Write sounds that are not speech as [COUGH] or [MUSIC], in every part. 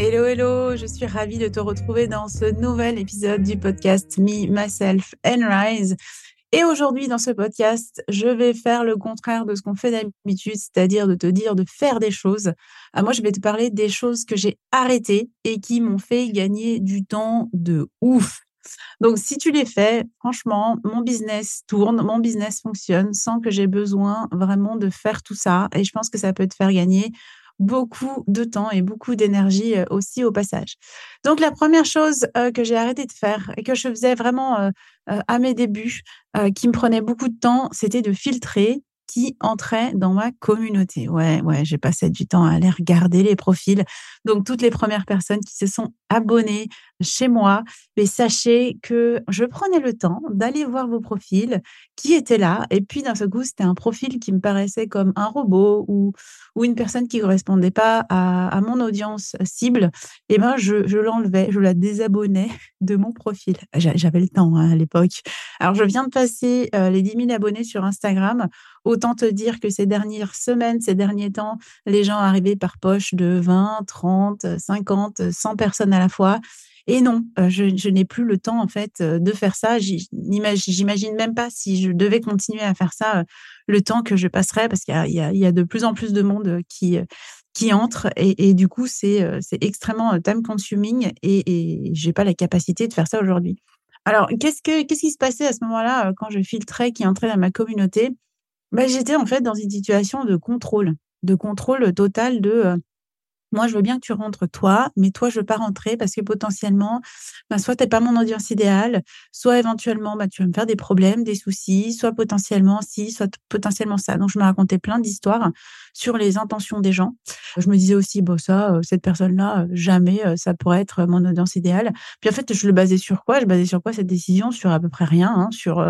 Hello, hello, je suis ravie de te retrouver dans ce nouvel épisode du podcast Me, Myself and Rise. Et aujourd'hui, dans ce podcast, je vais faire le contraire de ce qu'on fait d'habitude, c'est-à-dire de te dire de faire des choses. Ah, moi, je vais te parler des choses que j'ai arrêtées et qui m'ont fait gagner du temps de ouf. Donc, si tu les fais, franchement, mon business tourne, mon business fonctionne sans que j'ai besoin vraiment de faire tout ça. Et je pense que ça peut te faire gagner beaucoup de temps et beaucoup d'énergie aussi au passage. Donc la première chose que j'ai arrêté de faire et que je faisais vraiment à mes débuts, qui me prenait beaucoup de temps, c'était de filtrer qui entrait dans ma communauté. Ouais, ouais, j'ai passé du temps à aller regarder les profils. Donc, toutes les premières personnes qui se sont abonnées chez moi, mais sachez que je prenais le temps d'aller voir vos profils qui étaient là. Et puis, d'un seul coup, c'était un profil qui me paraissait comme un robot ou, ou une personne qui correspondait pas à, mon audience cible. Et ben, je, je l'enlevais, je la désabonnais [LAUGHS] de mon profil. J'avais le temps hein, à l'époque. Alors, je viens de passer euh, les 10 000 abonnés sur Instagram. Autant te dire que ces dernières semaines, ces derniers temps, les gens arrivaient par poche de 20, 30, 50, 100 personnes à la fois. Et non, euh, je, n'ai plus le temps en fait euh, de faire ça. J'imagine même pas si je devais continuer à faire ça, euh, le temps que je passerais, parce qu'il y, a de plus en plus de monde qui qui entre et, du coup c'est extrêmement time consuming et, et j'ai pas la capacité de faire ça aujourd'hui. Alors qu'est-ce que qu'est-ce qui se passait à ce moment-là quand je filtrais qui entrait dans ma communauté? Bah, j'étais en fait dans une situation de contrôle, de contrôle total de moi, je veux bien que tu rentres toi, mais toi, je veux pas rentrer parce que potentiellement, bah, soit tu n'es pas mon audience idéale, soit éventuellement, bah, tu vas me faire des problèmes, des soucis, soit potentiellement si, soit potentiellement ça. Donc, je me racontais plein d'histoires sur les intentions des gens. Je me disais aussi, bon, ça, euh, cette personne-là, euh, jamais euh, ça pourrait être mon audience idéale. Puis en fait, je le basais sur quoi? Je basais sur quoi? Cette décision Sur à peu près rien, hein, sur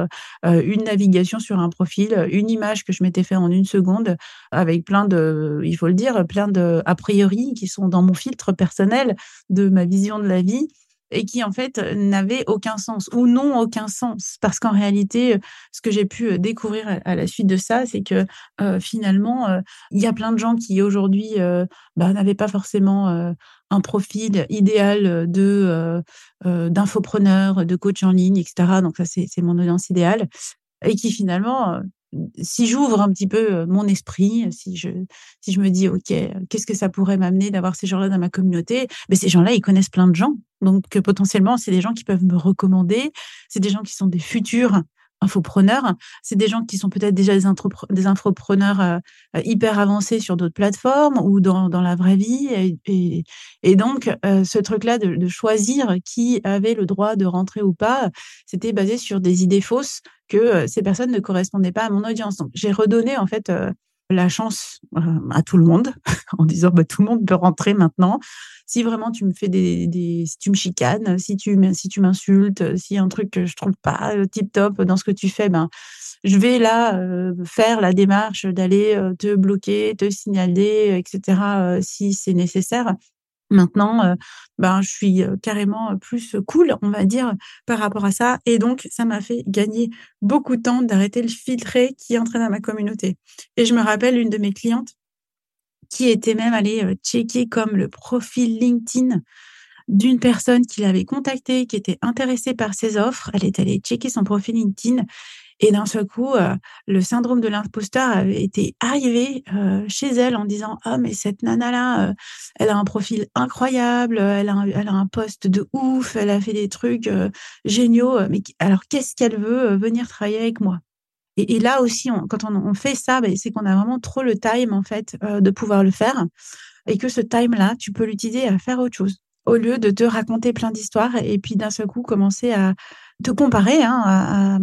une navigation sur un profil, une image que je m'étais fait en une seconde, avec plein de, il faut le dire, plein de a priori qui sont dans mon filtre personnel de ma vision de la vie et qui en fait n'avaient aucun sens ou n'ont aucun sens. Parce qu'en réalité ce que j'ai pu découvrir à la suite de ça c'est que finalement il y a plein de gens qui aujourd'hui bah, n'avaient pas forcément un profil idéal de d'infopreneur de coach en ligne etc donc ça c'est mon audience idéale. Et qui finalement si j'ouvre un petit peu mon esprit, si je, si je me dis, OK, qu'est-ce que ça pourrait m'amener d'avoir ces gens-là dans ma communauté? Mais ben, Ces gens-là, ils connaissent plein de gens. Donc, potentiellement, c'est des gens qui peuvent me recommander. C'est des gens qui sont des futurs infopreneurs. C'est des gens qui sont peut-être déjà des, des infopreneurs hyper avancés sur d'autres plateformes ou dans, dans, la vraie vie. Et, donc, ce truc-là de, choisir qui avait le droit de rentrer ou pas, c'était basé sur des idées fausses que ces personnes ne correspondaient pas à mon audience. Donc, j'ai redonné en fait la chance à tout le monde [LAUGHS] en disant bah, tout le monde peut rentrer maintenant. Si vraiment tu me fais des, si tu me chicanes, si tu si tu m'insultes, a un truc que je trouve pas tip top dans ce que tu fais, ben je vais là faire la démarche d'aller te bloquer, te signaler, etc. si c'est nécessaire. Maintenant, euh, ben, je suis carrément plus cool, on va dire, par rapport à ça. Et donc, ça m'a fait gagner beaucoup de temps d'arrêter le filtré qui entrait dans ma communauté. Et je me rappelle une de mes clientes qui était même allée checker comme le profil LinkedIn d'une personne qui l'avait contactée, qui était intéressée par ses offres. Elle est allée checker son profil LinkedIn Et d'un seul coup, euh, le syndrome de l'imposteur avait été arrivé euh, chez elle en disant Ah, mais cette nana-là, euh, elle a un profil incroyable, elle a un, elle a un poste de ouf, elle a fait des trucs géniaux, mais alors qu'est-ce qu'elle veut venir travailler avec moi? Et, là aussi, quand on, fait ça, ben, c'est qu'on a vraiment trop le time en fait de pouvoir le faire et que ce time-là, tu peux l'utiliser à faire autre chose au lieu de te raconter plein d'histoires et puis d'un seul coup commencer à te comparer, hein, à,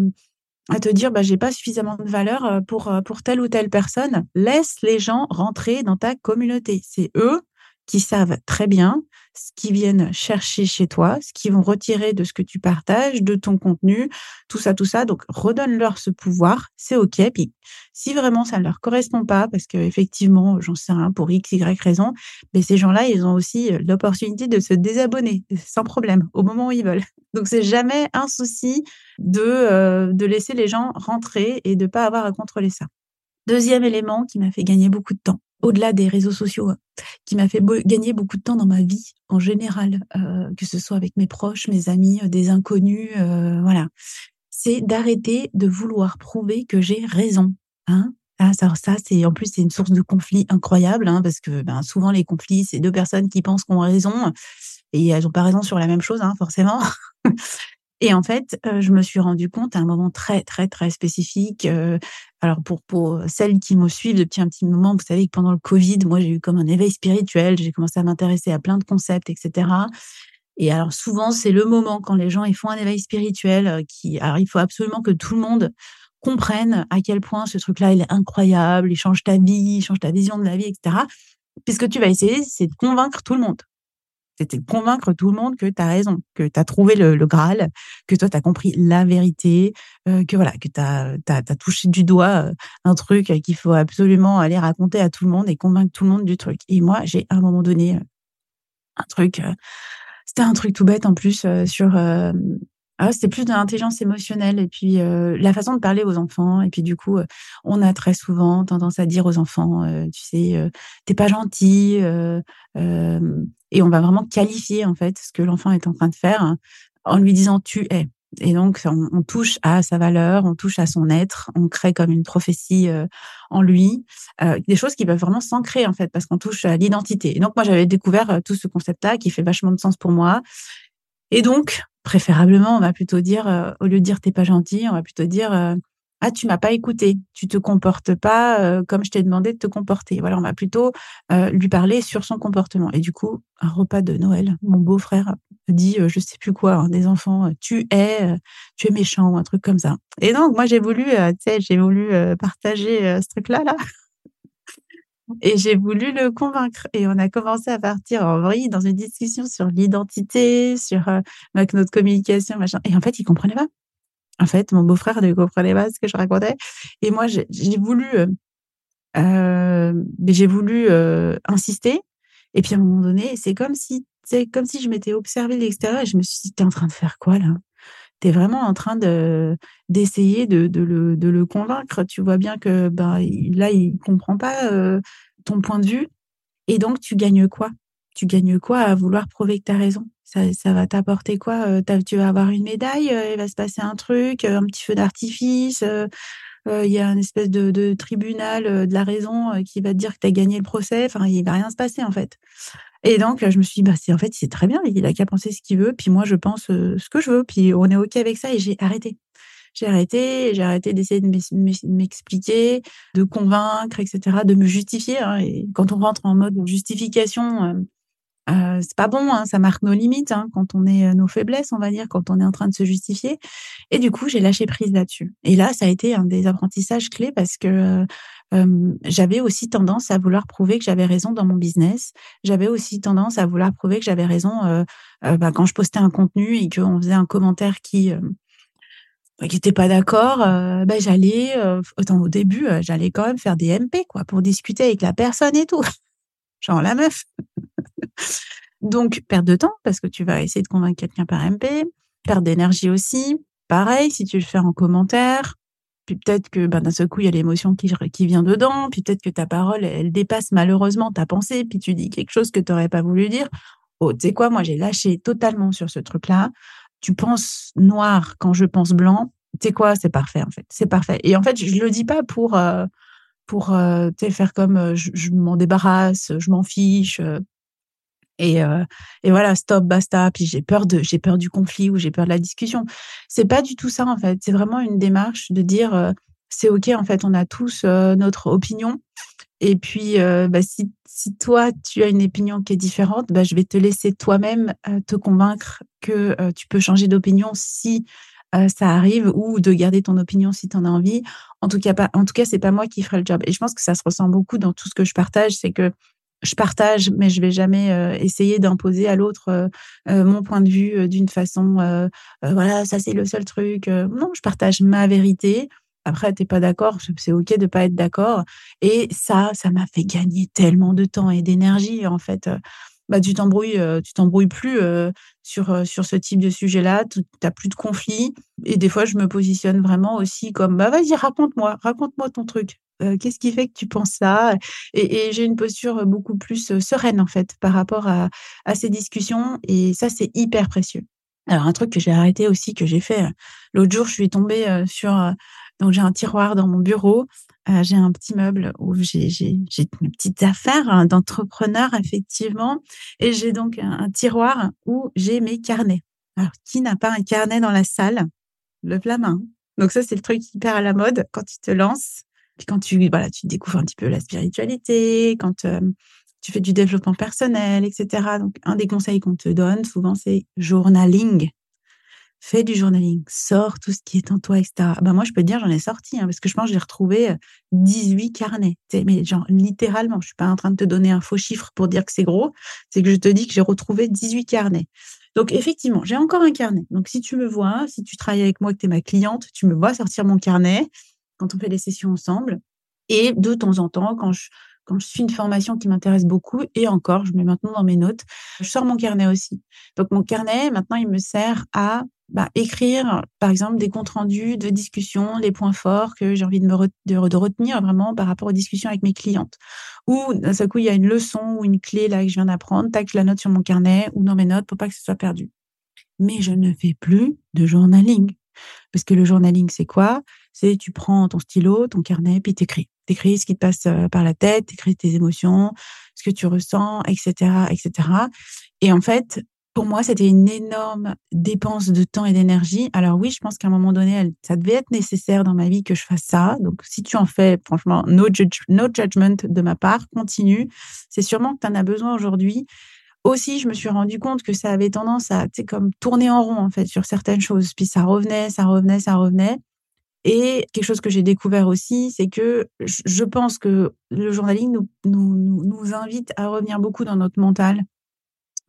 à te dire bah j'ai pas suffisamment de valeur euh, pour euh, pour telle ou telle personne. Laisse les gens rentrer dans ta communauté. C'est eux qui savent très bien ce qu'ils viennent chercher chez toi, ce qu'ils vont retirer de ce que tu partages, de ton contenu, tout ça, tout ça. Donc, redonne-leur ce pouvoir, c'est OK. Puis, si vraiment ça ne leur correspond pas, parce que effectivement, j'en sais rien, pour X, Y raison, mais ces gens-là, ils ont aussi euh, l'opportunité de se désabonner sans problème au moment où ils veulent. [LAUGHS] Donc, c'est jamais un souci de, euh, de laisser les gens rentrer et de pas avoir à contrôler ça. Deuxième élément qui m'a fait gagner beaucoup de temps, au-delà des réseaux sociaux, hein, qui m'a fait gagner beaucoup de temps dans ma vie en général, euh, que ce soit avec mes proches, mes amis, euh, des inconnus, euh, voilà. C'est d'arrêter de vouloir prouver que j'ai raison. Hein ah, ça, c'est en plus c'est une source de conflit incroyable hein, parce que ben, souvent les conflits c'est deux personnes qui pensent qu'on a raison et elles n'ont pas raison sur la même chose forcément. [LAUGHS] Et en fait, euh, je me suis rendu compte à un moment très, très, très spécifique. Euh, alors, pour, pour celles qui me suivent depuis un petit moment, vous savez que pendant le Covid, moi, j'ai eu comme un éveil spirituel. J'ai commencé à m'intéresser à plein de concepts, etc. Et alors, souvent, c'est le moment quand les gens ils font un éveil spirituel euh, qui, alors, il faut absolument que tout le monde comprenne à quel point ce truc-là, est incroyable, il change ta vie, il change ta vision de la vie, etc. Puisque tu vas essayer, c'est de convaincre tout le monde. C'était convaincre tout le monde que tu as raison, que tu as trouvé le, Graal, que toi, tu as compris la vérité, euh, que voilà, que tu as, touché du doigt euh, un truc qu'il faut absolument aller raconter à tout le monde et convaincre tout le monde du truc. Et moi, j'ai à un moment donné euh, un truc, c'était un truc tout bête en plus sur ah, c'était plus de l'intelligence émotionnelle et puis euh, la façon de parler aux enfants. Et puis du coup, on a très souvent tendance à dire aux enfants, euh, tu sais, t'es pas gentil. et on va vraiment qualifier en fait ce que l'enfant est en train de faire en lui disant tu es. Et donc, on, touche à sa valeur, on touche à son être, on crée comme une prophétie en lui, des choses qui peuvent vraiment s'ancrer en fait, parce qu'on touche à l'identité. Et donc, moi, j'avais découvert tout ce concept-là qui fait vachement de sens pour moi. Et donc, préférablement, on va plutôt dire, euh, au lieu de dire t'es pas gentil, on va plutôt dire euh, ah tu m'as pas écouté, tu te comportes pas euh, comme je t'ai demandé de te comporter. Voilà, on va plutôt lui parler sur son comportement. Et du coup, un repas de Noël, mon beau-frère dit je sais plus quoi, hein, des enfants, tu es, tu es méchant ou un truc comme ça. Et donc moi j'ai voulu, tu j'ai voulu partager ce truc-là là. Et j'ai voulu le convaincre. Et on a commencé à partir en vrille dans une discussion sur l'identité, sur euh, notre communication, machin. Et en fait, il comprenait pas. En fait, mon beau-frère ne comprenait pas ce que je racontais. Et moi, j'ai voulu, euh, euh, j'ai voulu euh, insister. Et puis à un moment donné, c'est comme si, c'est comme si je m'étais observée de l'extérieur et je me suis dit, t'es en train de faire quoi là? Vraiment en train de d'essayer de, de, le, de le convaincre. Tu vois bien que ben, là, il comprend pas euh, ton point de vue. Et donc, tu gagnes quoi? Tu gagnes quoi à vouloir prouver que tu as raison? Ça, ça va t'apporter quoi euh, Tu vas avoir une médaille, euh, il va se passer un truc, un petit feu d'artifice. il y a une espèce de, de tribunal de la raison qui va te dire que tu as gagné le procès. Enfin, il va rien se passer en fait. Et donc, je me suis dit, bah, c'est, en fait, c'est très bien, il a qu'à penser ce qu'il veut, puis moi, je pense euh, ce que je veux, puis on est OK avec ça, et j'ai arrêté. J'ai arrêté, j'ai arrêté d'essayer de m'expliquer, de convaincre, etc., de me justifier. Hein, et quand on rentre en mode justification, euh, euh, c'est pas bon, hein, ça marque nos limites hein, quand on est nos faiblesses, on va dire, quand on est en train de se justifier. Et du coup, j'ai lâché prise là-dessus. Et là, ça a été un des apprentissages clés parce que j'avais aussi tendance à vouloir prouver que j'avais raison dans mon business. J'avais aussi tendance à vouloir prouver que j'avais raison bah, quand je postais un contenu et qu'on faisait un commentaire qui qui n'était pas d'accord, bah, j'allais, autant au début, j'allais quand même faire des MP quoi pour discuter avec la personne et tout, [LAUGHS] genre la meuf. [LAUGHS] Donc perte de temps parce que tu vas essayer de convaincre quelqu'un par MP, perte d'énergie aussi. Pareil, si tu le fais en commentaire, puis peut-être que ben, d'un seul coup, il y a l'émotion qui, vient dedans, puis peut-être que ta parole, elle dépasse malheureusement ta pensée, puis tu dis quelque chose que tu n'aurais pas voulu dire. Oh, tu sais quoi, moi j'ai lâché totalement sur ce truc-là. Tu penses noir quand je pense blanc, tu sais quoi, c'est parfait en fait, c'est parfait. Et en fait, je le dis pas pour euh, euh, faire comme euh, je, m'en débarrasse, je m'en fiche. Et, et voilà, stop, basta. Puis j'ai peur de, j'ai peur du conflit ou j'ai peur de la discussion. C'est pas du tout ça en fait. C'est vraiment une démarche de dire c'est ok en fait, on a tous notre opinion. Et puis, bah, si, si, toi, tu as une opinion qui est différente, bah, je vais te laisser toi-même te convaincre que tu peux changer d'opinion si ça arrive ou de garder ton opinion si tu en as envie. En tout cas, pas, en tout cas, c'est pas moi qui ferai le job. Et je pense que ça se ressent beaucoup dans tout ce que je partage, c'est que je partage, mais je vais jamais essayer d'imposer à l'autre mon point de vue d'une façon, voilà, ça c'est le seul truc. non, je partage ma vérité. Après, t'es pas d'accord, c'est ok de pas être d'accord. Et ça, ça m'a fait gagner tellement de temps et d'énergie en fait bah, tu t'embrouilles, tu t'embrouilles plus sur, sur ce type de sujet-là, tu n'as plus de conflit. Et des fois, je me positionne vraiment aussi comme, bah, vas-y, raconte-moi, raconte-moi ton truc. Qu'est-ce qui fait que tu penses ça? Et, j'ai une posture beaucoup plus sereine, en fait, par rapport à, ces discussions. Et ça, c'est hyper précieux. Alors, un truc que j'ai arrêté aussi, que j'ai fait l'autre jour, je suis tombée sur. donc, j'ai un tiroir dans mon bureau j'ai un petit meuble où j'ai mes petites affaires hein, d'entrepreneur, effectivement. Et j'ai donc un, tiroir où j'ai mes carnets. Alors, qui n'a pas un carnet dans la salle? Le la main. Donc ça, c'est le truc hyper à la mode quand tu te lances. Quand tu, voilà, tu découvres un petit peu la spiritualité, quand tu fais du développement personnel, etc. Donc, un des conseils qu'on te donne souvent, c'est journaling fais du journaling, sors tout ce qui est en toi, etc. Ben moi, je peux te dire, j'en ai sorti, hein, parce que je pense que j'ai retrouvé 18 carnets. Mais genre, littéralement, je suis pas en train de te donner un faux chiffre pour dire que c'est gros, c'est que je te dis que j'ai retrouvé 18 carnets. Donc, effectivement, j'ai encore un carnet. Donc, si tu me vois, si tu travailles avec moi, que tu es ma cliente, tu me vois sortir mon carnet quand on fait les sessions ensemble. Et de temps en temps, quand je, quand je suis une formation qui m'intéresse beaucoup, et encore, je mets maintenant dans mes notes, je sors mon carnet aussi. Donc, mon carnet, maintenant, il me sert à bah, écrire, par exemple, des comptes rendus de discussions, les points forts que j'ai envie de me de, retenir vraiment par rapport aux discussions avec mes clientes. Ou d'un seul coup, il y a une leçon ou une clé là que je viens d'apprendre, tac, je la note sur mon carnet ou dans mes notes pour pas que ce soit perdu. Mais je ne fais plus de journaling. Parce que le journaling, c'est quoi? C'est tu prends ton stylo, ton carnet, puis t'écris. T'écris ce qui te passe euh, par la tête, t'écris tes émotions, ce que tu ressens, etc., etc. Et en fait, pour moi, c'était une énorme dépense de temps et d'énergie. Alors oui, je pense qu'à un moment donné, ça devait être nécessaire dans ma vie que je fasse ça. Donc si tu en fais, franchement, no, judgment de ma part, continue. C'est sûrement que tu en as besoin aujourd'hui. Aussi, je me suis rendu compte que ça avait tendance à, comme tourner en rond, en fait, sur certaines choses. Puis ça revenait, ça revenait, ça revenait. Et quelque chose que j'ai découvert aussi, c'est que je pense que le journaling nous, invite à revenir beaucoup dans notre mental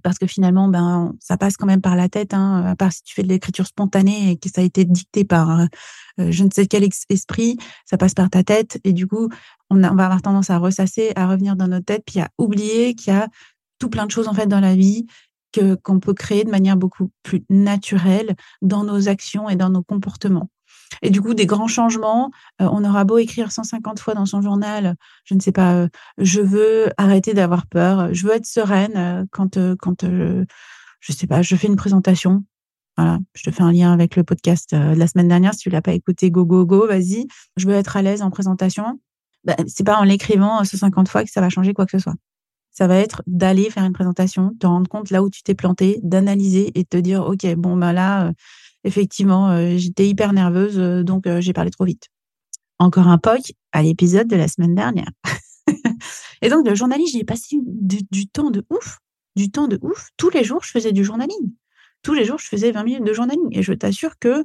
parce que finalement, ben, ça passe quand même par la tête, hein, à part si tu fais de l'écriture spontanée et que ça a été dicté par euh, je ne sais quel esprit, ça passe par ta tête et du coup, on, va avoir tendance à ressasser, à revenir dans notre tête, puis à oublier qu'il y a tout plein de choses en fait dans la vie que qu'on peut créer de manière beaucoup plus naturelle dans nos actions et dans nos comportements. Et du coup, des grands changements, euh, on aura beau écrire 150 fois dans son journal, je ne sais pas, euh, je veux arrêter d'avoir peur, je veux être sereine euh, quand, quand je sais pas, je fais une présentation. Voilà, je te fais un lien avec le podcast de la semaine dernière. Si tu l'as pas écouté, go, go, go, vas-y. Je veux être à l'aise en présentation. Ben, c'est pas en l'écrivant 150 fois que ça va changer quoi que ce soit. Ça va être d'aller faire une présentation, te rendre compte là où tu t'es planté, d'analyser et de te dire, OK, bon, ben là, effectivement, euh, j'étais hyper nerveuse, euh, donc euh, j'ai parlé trop vite. Encore un POC à l'épisode de la semaine dernière. [LAUGHS] et donc, le journalisme, j'ai passé du, temps de ouf, du temps de ouf. Tous les jours, je faisais du journaling. Tous les jours, je faisais 20 minutes de journaling. Et je t'assure que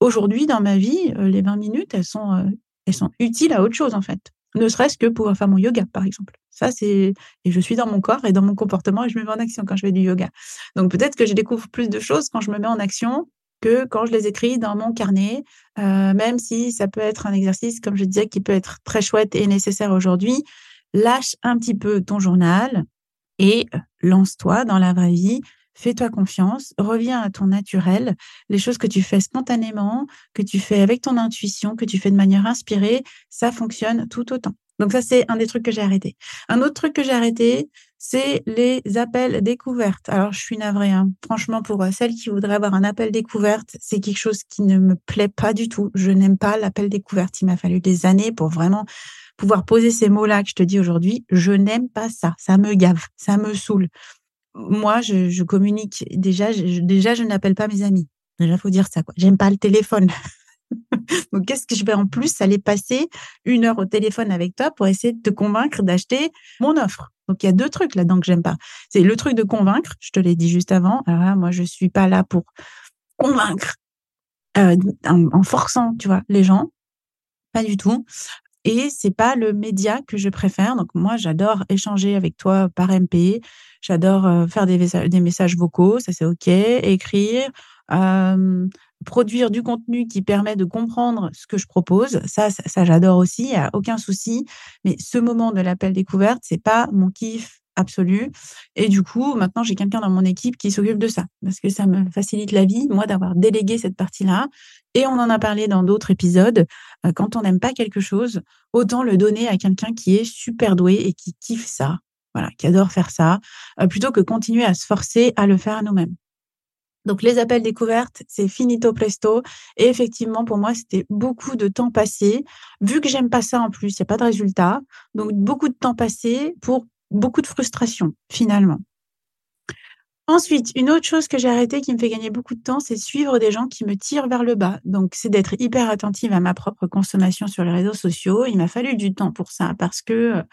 aujourd'hui, dans ma vie, les 20 minutes, elles sont, elles sont utiles à autre chose, en fait. Ne serait-ce que pour faire mon yoga, par exemple. Ça, c'est. Et je suis dans mon corps et dans mon comportement et je me mets en action quand je fais du yoga. Donc, peut-être que je découvre plus de choses quand je me mets en action que quand je les écris dans mon carnet, euh, même si ça peut être un exercice, comme je disais, qui peut être très chouette et nécessaire aujourd'hui. Lâche un petit peu ton journal et lance-toi dans la vraie vie. Fais-toi confiance, reviens à ton naturel, les choses que tu fais spontanément, que tu fais avec ton intuition, que tu fais de manière inspirée, ça fonctionne tout autant. Donc ça, c'est un des trucs que j'ai arrêté. Un autre truc que j'ai arrêté, c'est les appels découvertes. Alors, je suis navrée. Hein. Franchement, pour euh, celles qui voudraient avoir un appel découverte, c'est quelque chose qui ne me plaît pas du tout. Je n'aime pas l'appel découverte. Il m'a fallu des années pour vraiment pouvoir poser ces mots-là que je te dis aujourd'hui. Je n'aime pas ça. Ça me gave. Ça me saoule. Moi, je, communique. Déjà, je, déjà, je n'appelle pas mes amis. Déjà, faut dire ça. Quoi. J'aime pas le téléphone. [LAUGHS] Donc, qu'est-ce que je vais en plus aller passer une heure au téléphone avec toi pour essayer de te convaincre d'acheter mon offre? Donc, il y a deux trucs là-dedans que j'aime pas. C'est le truc de convaincre, je te l'ai dit juste avant. Alors là, moi, je suis pas là pour convaincre euh, en, forçant, tu vois, les gens. Pas du tout. Et c'est pas le média que je préfère. Donc, moi, j'adore échanger avec toi par MP. J'adore euh, faire des, des messages vocaux, ça c'est OK. Écrire, produire du contenu qui permet de comprendre ce que je propose. Ça, ça, j'adore aussi, il n'y a aucun souci. Mais ce moment de l'appel découverte, c'est pas mon kiff absolu. Et du coup, maintenant, j'ai quelqu'un dans mon équipe qui s'occupe de ça parce que ça me facilite la vie, moi, d'avoir délégué cette partie-là. Et on en a parlé dans d'autres épisodes. Euh, quand on n'aime pas quelque chose, autant le donner à quelqu'un qui est super doué et qui kiffe ça. Voilà, qui adore faire ça, euh, plutôt que continuer à se forcer à le faire nous-mêmes. Donc les appels découvertes, c'est finito presto. Et effectivement, pour moi, c'était beaucoup de temps passé. Vu que j'aime pas ça en plus, il n'y a pas de résultat. Donc beaucoup de temps passé pour beaucoup de frustration, finalement. Ensuite, une autre chose que j'ai arrêté qui me fait gagner beaucoup de temps, c'est suivre des gens qui me tirent vers le bas. Donc, c'est d'être hyper attentive à ma propre consommation sur les réseaux sociaux. Il m'a fallu du temps pour ça parce que bah,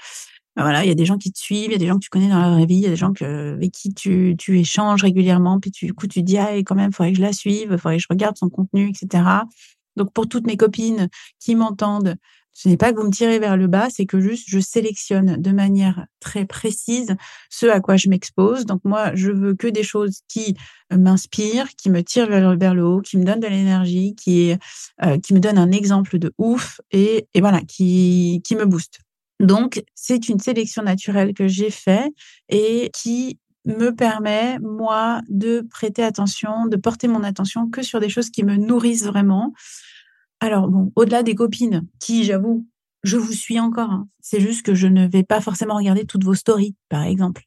voilà, il y a des gens qui te suivent, il y a des gens que tu connais dans la vraie vie, il y a des gens avec qui tu, tu échanges régulièrement, puis tu, du tu dis, ah, quand même, faudrait que je la suive, il faudrait que je regarde son contenu, etc. Donc, pour toutes mes copines qui m'entendent, ce n'est pas que vous me tirez vers le bas, c'est que juste je sélectionne de manière très précise ce à quoi je m'expose. Donc moi, je veux que des choses qui m'inspirent, qui me tirent vers, vers, le haut, qui me donnent de l'énergie, qui, euh, qui me donnent un exemple de ouf et, et voilà, qui, qui me boostent. Donc, c'est une sélection naturelle que j'ai faite et qui me permet, moi, de prêter attention, de porter mon attention que sur des choses qui me nourrissent vraiment. Alors, bon, au-delà des copines, qui, j'avoue, je vous suis encore. Hein. C'est juste que je ne vais pas forcément regarder toutes vos stories, par exemple.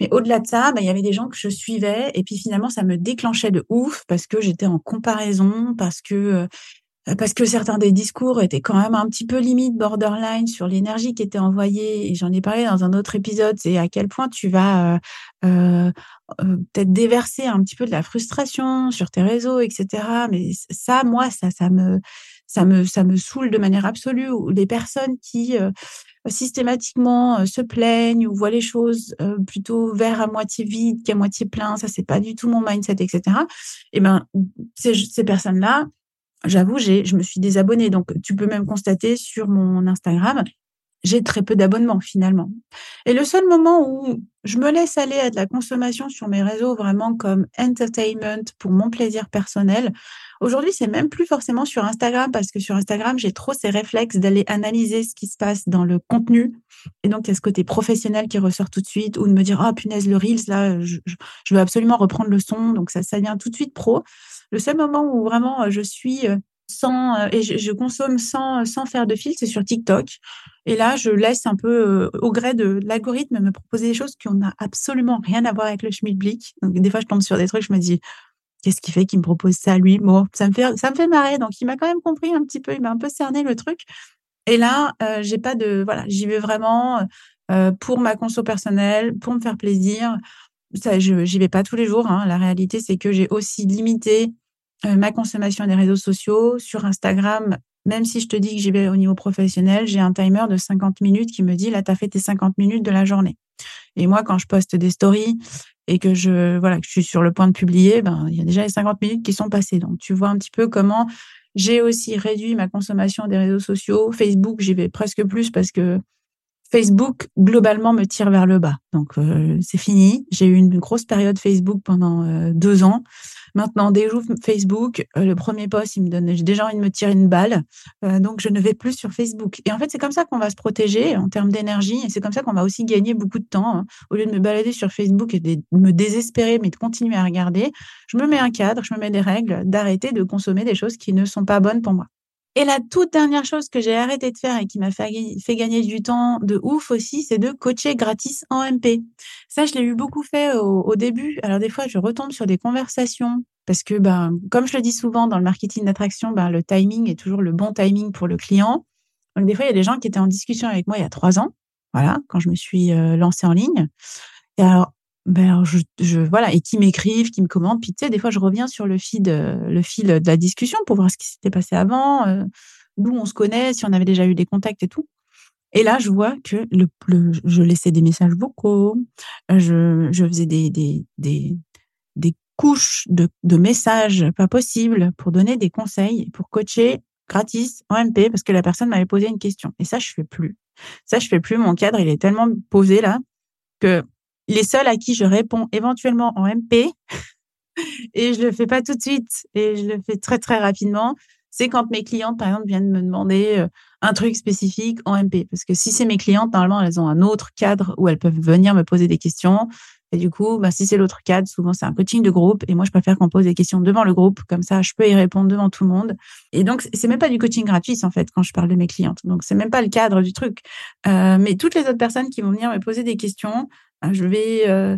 Mais au-delà de ça, bah, il y avait des gens que je suivais et puis finalement, ça me déclenchait de ouf parce que j'étais en comparaison, parce que euh, parce que certains des discours étaient quand même un petit peu limite borderline sur l'énergie qui était envoyée. Et j'en ai parlé dans un autre épisode, c'est à quel point tu vas euh, euh, peut-être déverser un petit peu de la frustration sur tes réseaux, etc. Mais ça, moi, ça, ça me, ça me, ça me saoule de manière absolue. Les personnes qui systématiquement se plaignent ou voient les choses plutôt vers à moitié vide qu'à moitié plein, ça c'est pas du tout mon mindset, etc. Et ben ces, ces personnes-là j'avoue, je me suis désabonnée. Donc, tu peux même constater sur mon Instagram, j'ai très peu d'abonnements finalement. Et le seul moment où je me laisse aller à de la consommation sur mes réseaux vraiment comme entertainment pour mon plaisir personnel, aujourd'hui, c'est même plus forcément sur Instagram parce que sur Instagram, j'ai trop ces réflexes d'aller analyser ce qui se passe dans le contenu. Et donc, il y a ce côté professionnel qui ressort tout de suite ou de me dire, ah, punaise, le Reels, là, je, je, veux absolument reprendre le son. Donc, ça, ça vient tout de suite pro. Le seul moment où vraiment euh, je suis euh, sans euh, et je, consomme sans sans faire de fil, c'est sur TikTok. Et là, je laisse un peu au gré de l'algorithme me proposer des choses qui n'ont absolument rien à voir avec le schmilblick. Donc des fois, je tombe sur des trucs, je me dis qu'est-ce qui fait qu'il me propose ça lui? Bon, ça me fait ça me fait marrer. Donc il m'a quand même compris un petit peu, il m'a un peu cerné le truc. Et là, j'ai pas de voilà, j'y vais vraiment pour ma conso personnelle, pour me faire plaisir. Ça, je j'y vais pas tous les jours. Hein. La réalité, c'est que j'ai aussi limité euh, ma consommation des réseaux sociaux. Sur Instagram, même si je te dis que j'y vais au niveau professionnel, j'ai un timer de 50 minutes qui me dit là, tu as fait tes 50 minutes de la journée. Et moi, quand je poste des stories et que je, voilà, que je suis sur le point de publier, ben, il y a déjà les 50 minutes qui sont passées. Donc, tu vois un petit peu comment j'ai aussi réduit ma consommation des réseaux sociaux. Facebook, j'y vais presque plus parce que Facebook, globalement, me tire vers le bas. Donc, euh, c'est fini. J'ai eu une grosse période Facebook pendant euh, deux ans. Maintenant, dès que j'ouvre Facebook, euh, le premier post, il me donne, j'ai déjà envie de me tirer une balle. donc, je ne vais plus sur Facebook. Et en fait, c'est comme ça qu'on va se protéger en termes d'énergie. Et c'est comme ça qu'on va aussi gagner beaucoup de temps. Hein. Au lieu de me balader sur Facebook et de me désespérer, mais de continuer à regarder, je me mets un cadre, je me mets des règles d'arrêter de consommer des choses qui ne sont pas bonnes pour moi. Et la toute dernière chose que j'ai arrêté de faire et qui m'a fait, gagner du temps de ouf aussi, c'est de coacher gratis en MP. Ça, je l'ai eu beaucoup fait au, début. Alors des fois, je retombe sur des conversations parce que, ben, comme je le dis souvent dans le marketing d'attraction, ben, le timing est toujours le bon timing pour le client. Donc des fois, il y a des gens qui étaient en discussion avec moi il y a trois ans, voilà, quand je me suis euh, lancée en ligne. Et alors, ben je, voilà et qui m'écrivent, qui me commentent. Puis tu sais, des fois, je reviens sur le fil, le fil de la discussion pour voir ce qui s'était passé avant, euh, d'où on se connaît, si on avait déjà eu des contacts et tout. Et là, je vois que le, je laissais des messages vocaux, je, je faisais des, des, des, des couches de, de messages pas possibles pour donner des conseils, pour coacher gratis en MP parce que la personne m'avait posé une question. Et ça, je fais plus. Ça, je fais plus. Mon cadre, il est tellement posé là que les seuls à qui je réponds éventuellement en MP, [LAUGHS] et je le fais pas tout de suite, et je le fais très très rapidement, c'est quand mes clientes, par exemple, viennent me demander euh, un truc spécifique en MP. Parce que si c'est mes clientes, normalement, elles ont un autre cadre où elles peuvent venir me poser des questions. Et du coup, bah, si c'est l'autre cadre, souvent c'est un coaching de groupe. Et moi, je préfère qu'on pose des questions devant le groupe. Comme ça, je peux y répondre devant tout le monde. Et donc, c'est même pas du coaching gratuit, en fait, quand je parle de mes clientes. Donc, c'est même pas le cadre du truc. Euh, mais toutes les autres personnes qui vont venir me poser des questions, je vais, euh,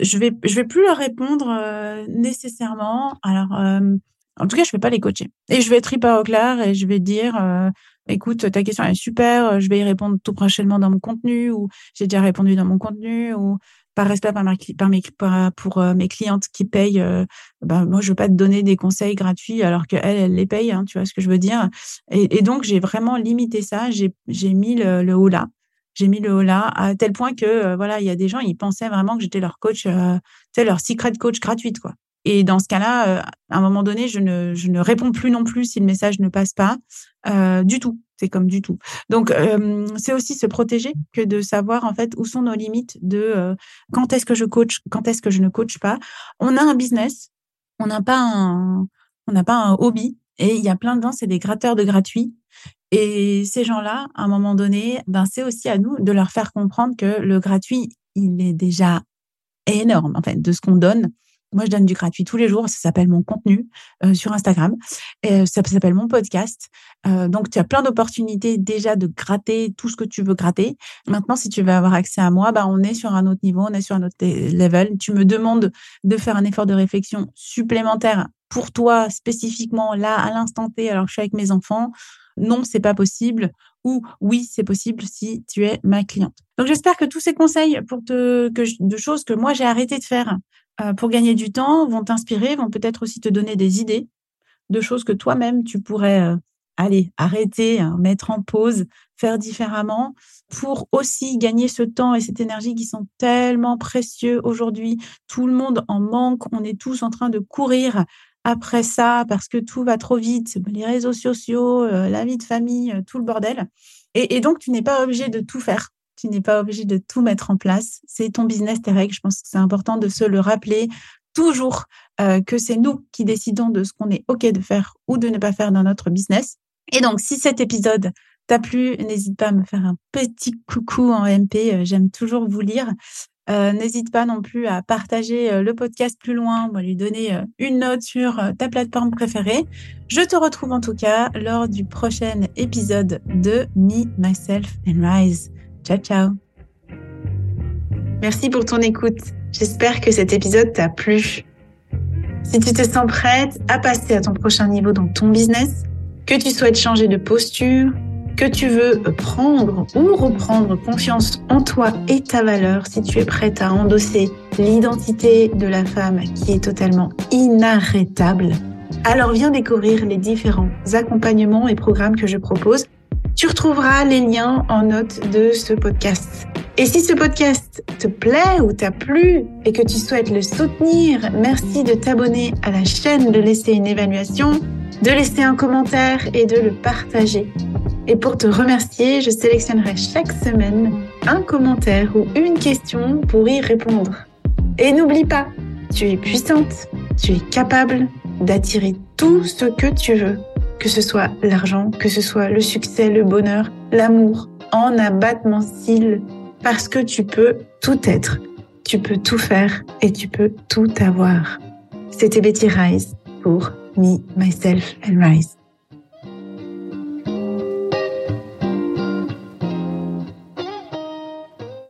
je vais, je vais plus leur répondre euh, nécessairement. Alors, euh, en tout cas, je vais pas les coacher. Et je vais être hyper au clair et je vais dire, écoute, ta question est super, je vais y répondre tout prochainement dans mon contenu ou j'ai déjà répondu dans mon contenu ou par respect par, mes, pour mes clientes qui payent, ben, moi, je veux pas te donner des conseils gratuits alors qu'elles, elles les payent, hein, tu vois ce que je veux dire? Et, donc, j'ai vraiment limité ça, j'ai mis le haut là j'ai mis le là à tel point que euh, voilà, il y a des gens, ils pensaient vraiment que j'étais leur coach, euh, leur secret coach gratuite quoi. Et dans ce cas-là, euh, à un moment donné, je ne, je ne réponds plus non plus si le message ne passe pas euh, du tout. C'est comme du tout. Donc, c'est aussi se protéger que de savoir en fait où sont nos limites de quand est-ce que je coach, quand est-ce que je ne coach pas. On a un business, on n'a pas un, on n'a pas un hobby. Et il y a plein de gens, c'est des gratteurs de gratuits. Et ces gens-là, à un moment donné, ben, c'est aussi à nous de leur faire comprendre que le gratuit, il est déjà énorme, en fait, de ce qu'on donne. Moi, je donne du gratuit tous les jours. Ça s'appelle mon contenu euh, sur Instagram. Et ça s'appelle mon podcast. Euh, donc, tu as plein d'opportunités déjà de gratter tout ce que tu veux gratter. Maintenant, si tu veux avoir accès à moi, bah, on est sur un autre niveau, on est sur un autre level. Tu me demandes de faire un effort de réflexion supplémentaire pour toi spécifiquement là à l'instant T alors que je suis avec mes enfants non, c'est pas possible ou oui, c'est possible si tu es ma cliente. Donc j'espère que tous ces conseils pour te, que, de choses que moi j'ai arrêté de faire euh, pour gagner du temps vont t'inspirer, vont peut-être aussi te donner des idées de choses que toi-même tu pourrais euh, aller arrêter, hein, mettre en pause, faire différemment pour aussi gagner ce temps et cette énergie qui sont tellement précieux aujourd'hui. Tout le monde en manque, on est tous en train de courir après ça parce que tout va trop vite, les réseaux sociaux, euh, la vie de famille, euh, tout le bordel. Et, donc, tu n'es pas obligé de tout faire. Tu n'es pas obligé de tout mettre en place. C'est ton business, tes règles. Je pense que c'est important de se le rappeler toujours euh, que c'est nous qui décidons de ce qu'on est OK de faire ou de ne pas faire dans notre business. Et donc, si cet épisode t'a plu, n'hésite pas à me faire un petit coucou en MP. J'aime toujours vous lire. Euh, n'hésite pas non plus à partager euh, le podcast plus loin, à lui donner euh, une note sur ta plateforme préférée. Je te retrouve en tout cas lors du prochain épisode de Me, Myself and Rise. Ciao, ciao. Merci pour ton écoute. J'espère que cet épisode t'a plu. Si tu te sens prête à passer à ton prochain niveau dans ton business, que tu souhaites changer de posture, que tu veux prendre ou reprendre confiance en toi et ta valeur, si tu es prête à endosser l'identité de la femme qui est totalement inarrêtable, alors viens découvrir les différents accompagnements et programmes que je propose. Tu retrouveras les liens en note de ce podcast. Et si ce podcast te plaît ou t'a plu et que tu souhaites le soutenir, merci de t'abonner à la chaîne, de laisser une évaluation, de laisser un commentaire et de le partager. Et pour te remercier, je sélectionnerai chaque semaine un commentaire ou une question pour y répondre. Et n'oublie pas, tu es puissante, tu es capable d'attirer tout ce que tu veux, que ce soit l'argent, que ce soit le succès, le bonheur, l'amour, en abattement cils, parce que tu peux tout être, tu peux tout faire et tu peux tout avoir. C'était Betty Rise pour Me, Myself and Rise.